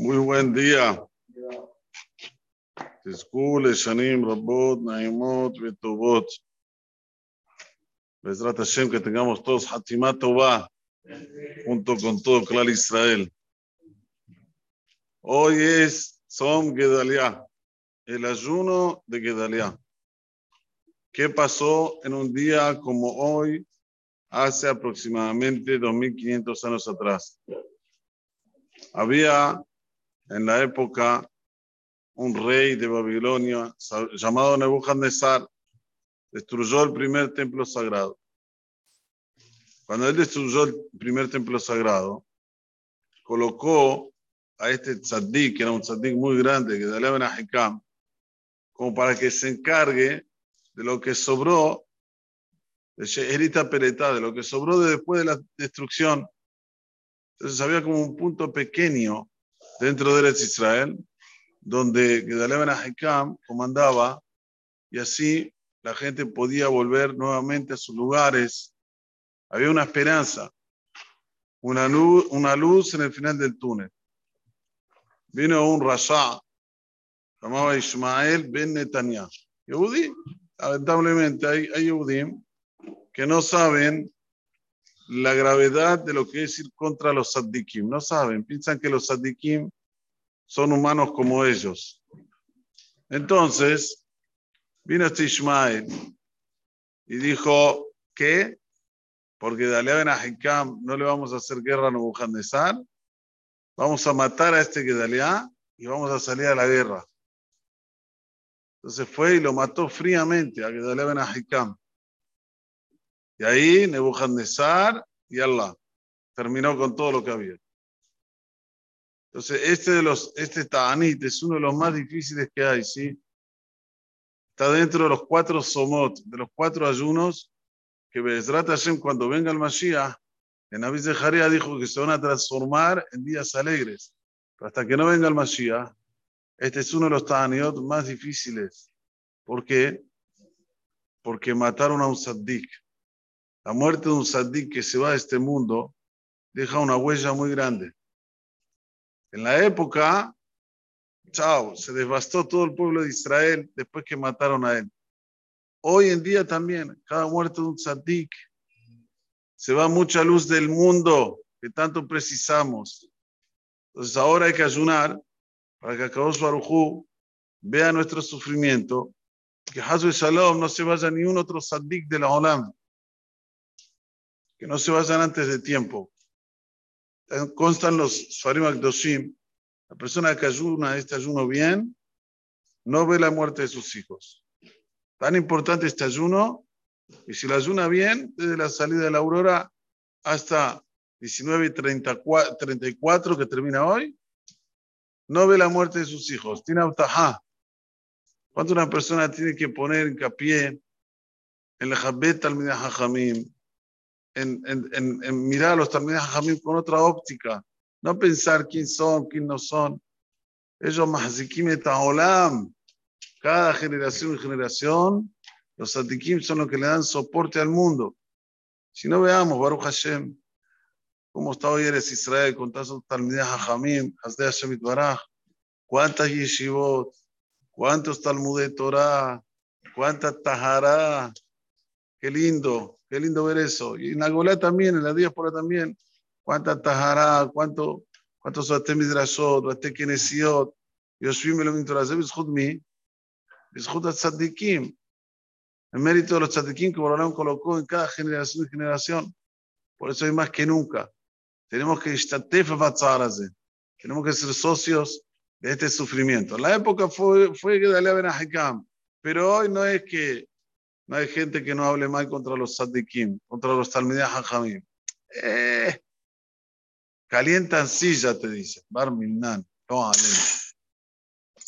Muy buen día. Shanim, Rabot, Naimot, Betobot. Bezrat Hashem, que tengamos todos Hatimat Tová, junto con todo Clal Israel. Hoy es Som Gedalia, el ayuno de Gedalia. ¿Qué pasó en un día como hoy, hace aproximadamente 2500 años atrás? Había en la época un rey de Babilonia llamado Nebuchadnezzar, destruyó el primer templo sagrado. Cuando él destruyó el primer templo sagrado, colocó a este tzaddik, que era un tzaddik muy grande, que Dalea Ben Ahikam, como para que se encargue de lo que sobró, de Sheherita Peretá, de lo que sobró de después de la destrucción. Entonces había como un punto pequeño dentro de Eretz Israel, donde Gedalea Ben Ahikam comandaba y así la gente podía volver nuevamente a sus lugares. Había una esperanza, una luz, una luz en el final del túnel. Vino un rasha, llamaba Ismael Ben Netanyahu. Yehudi, lamentablemente hay, hay que no saben la gravedad de lo que es ir contra los saddikim. No saben, piensan que los saddikim son humanos como ellos. Entonces, vino este Ismael y dijo, ¿qué? Porque Dalea Ben Ahikam no le vamos a hacer guerra a Nebuchadnezzar, vamos a matar a este Gedaliah y vamos a salir a la guerra. Entonces fue y lo mató fríamente a Gedaliah Ben. Y ahí Nebuchadnezzar y Allah terminó con todo lo que había. Entonces, este de los, este Ta'anit es uno de los más difíciles que hay, ¿sí? Está dentro de los cuatro somot, de los cuatro ayunos, que Bezrat Hashem, cuando venga el Mashiach, en Avis de Jarea dijo que se van a transformar en días alegres. Pero hasta que no venga el Mashiach, este es uno de los Ta'aniot más difíciles. ¿Por qué? Porque mataron a un Saddik. La muerte de un saddik que se va de este mundo deja una huella muy grande. En la época, chao, se devastó todo el pueblo de Israel después que mataron a él. Hoy en día también, cada muerte de un saddik, se va mucha luz del mundo que tanto precisamos. Entonces ahora hay que ayunar para que Akadosh Barujú vea nuestro sufrimiento, que Hazu Shalom no se vaya ni un otro saddik de la Olam que no se vayan antes de tiempo. Constan los Sfarim Akdoshim, la persona que ayuna este ayuno bien, no ve la muerte de sus hijos. Tan importante este ayuno, y si lo ayuna bien, desde la salida de la aurora hasta 19 y 34, que termina hoy, no ve la muerte de sus hijos. Tiene autajá. ¿Cuánto una persona tiene que poner hincapié en la Jabet al Hajamim, en, en, en, mirar a los Talmidei Jamim con otra óptica, no pensar quién son, quién no son. Ellos mahzikim olam. Cada generación y generación, los sadikim son los que le dan soporte al mundo. Si no veamos, Baruch Hashem, cómo está hoy eres Israel con tantos Talmidei Jamim, Hasde Hashem Baraj, cuántas yeshivot, cuántos Talmudei Torah, cuántas Tahara, qué lindo. Qué lindo ver eso. Y en Agolá también, en la diáspora también. Cuánta tajará, cuánto, cuántos Ate Midrashot, Ate Kinesiot, Yoshvim Elohim Torah. Es Bizhut mi, Bizhut Tzadikim. El mérito de los tzadikim que Borolam colocó en cada generación y generación. Por eso hay más que nunca. Tenemos que Tenemos que ser socios de este sufrimiento. En la época fue, fue que Dalea Ben pero hoy no es que no hay gente que no hable mal contra los Sadikim, contra los Talmidei Hajamim. Eh, calientan silla, te dice. Bar Milnan. No,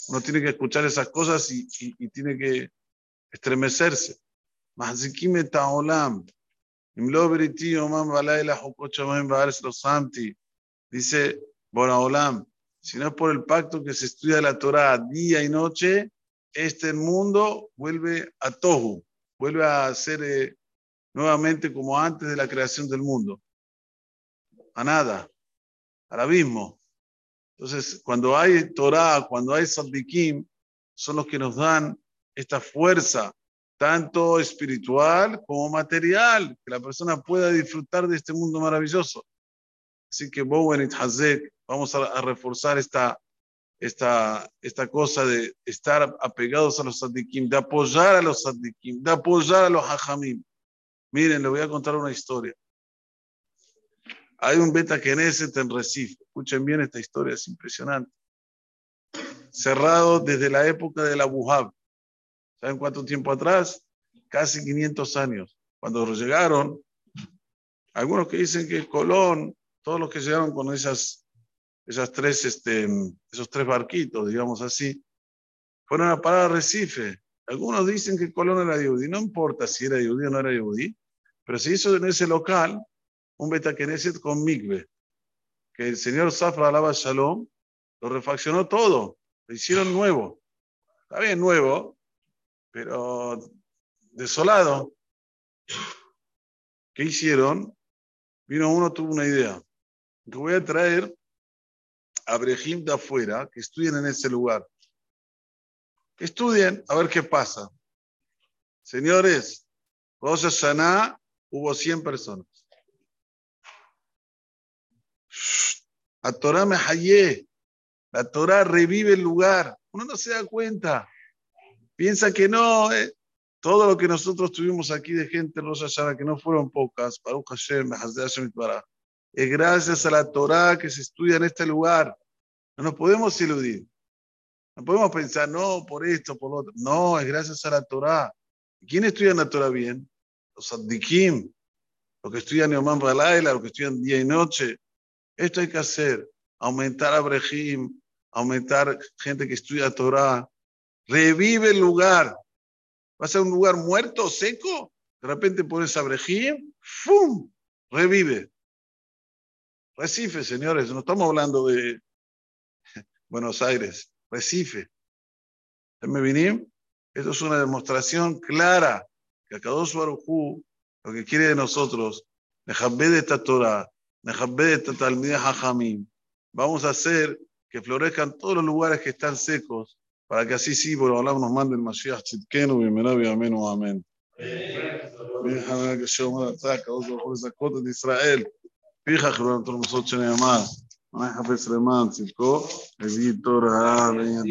Uno tiene que escuchar esas cosas y, tiene que estremecerse. Mahzikim et olam. Imlo beriti omam balayla hukochamim baares los santi. Dice Boraolam, si no es por el pacto que se estudia la Torah día y noche, este mundo vuelve a Tohu, vuelve a ser eh, nuevamente como antes de la creación del mundo. A nada, al abismo. Entonces, cuando hay Torah, cuando hay Saddikim, son los que nos dan esta fuerza, tanto espiritual como material, que la persona pueda disfrutar de este mundo maravilloso. Así que Bowen y Hazek, vamos a, a, reforzar esta, esta, esta cosa de estar apegados a los Saddikim, de apoyar a los Saddikim, de apoyar a los Hajamim. Miren, le voy a contar una historia. Hay un Beta Knesset en Recife. Escuchen bien esta historia, es impresionante. Cerrado desde la época de la Buhab. ¿Saben cuánto tiempo atrás? Casi 500 años. Cuando llegaron, algunos que dicen que Colón, todos los que llegaron con esas, esas tres, este, esos tres barquitos, digamos así, fueron a parar a Recife. Algunos dicen que Colón era yudí. No importa si era yudí o no era yudí, pero se hizo en ese local un Betakeneset con Migbe, que el señor Zafra Alaba Shalom lo refaccionó todo, lo hicieron nuevo. Está bien nuevo, pero desolado. ¿Qué hicieron? Vino uno, tuvo una idea. Que voy a traer a Brejim de afuera, que estudien en ese lugar. Estudien a ver qué pasa. Señores, Rosh Hashanah hubo 100 personas. La Torah me hallé. La Torah revive el lugar. Uno no se da cuenta. Piensa que no. Eh. Todo lo que nosotros tuvimos aquí de gente en Rosh que no fueron pocas, Baruch Hashem, es gracias a la Torah que se estudia en este lugar. No nos podemos iludir. No podemos pensar, no, por esto, por lo otro. No, es gracias a la Torah. ¿Quién estudia la Torah bien? Los Addikim, los que estudian Yomam Balaila, los que estudian día y noche. Esto hay que hacer, aumentar a Brejim, aumentar gente que estudia Torah. Revive el lugar. Va a ser un lugar muerto, seco. De repente pones a Brejim, ¡fum! Revive. Recife, señores, no estamos hablando de Buenos Aires, Recife. Esto es una demostración clara que Akadosh Barujú lo que quiere de nosotros, de esta Torah, de esta vamos a hacer que florezcan todos los lugares que están secos, para que así sí, por hablar nos mande el Mashiach Chitkenu, bienvenido, amén, amén. Bien, Hananá, que yo, מה יחפש למען צדקו, הביא תורה לעניין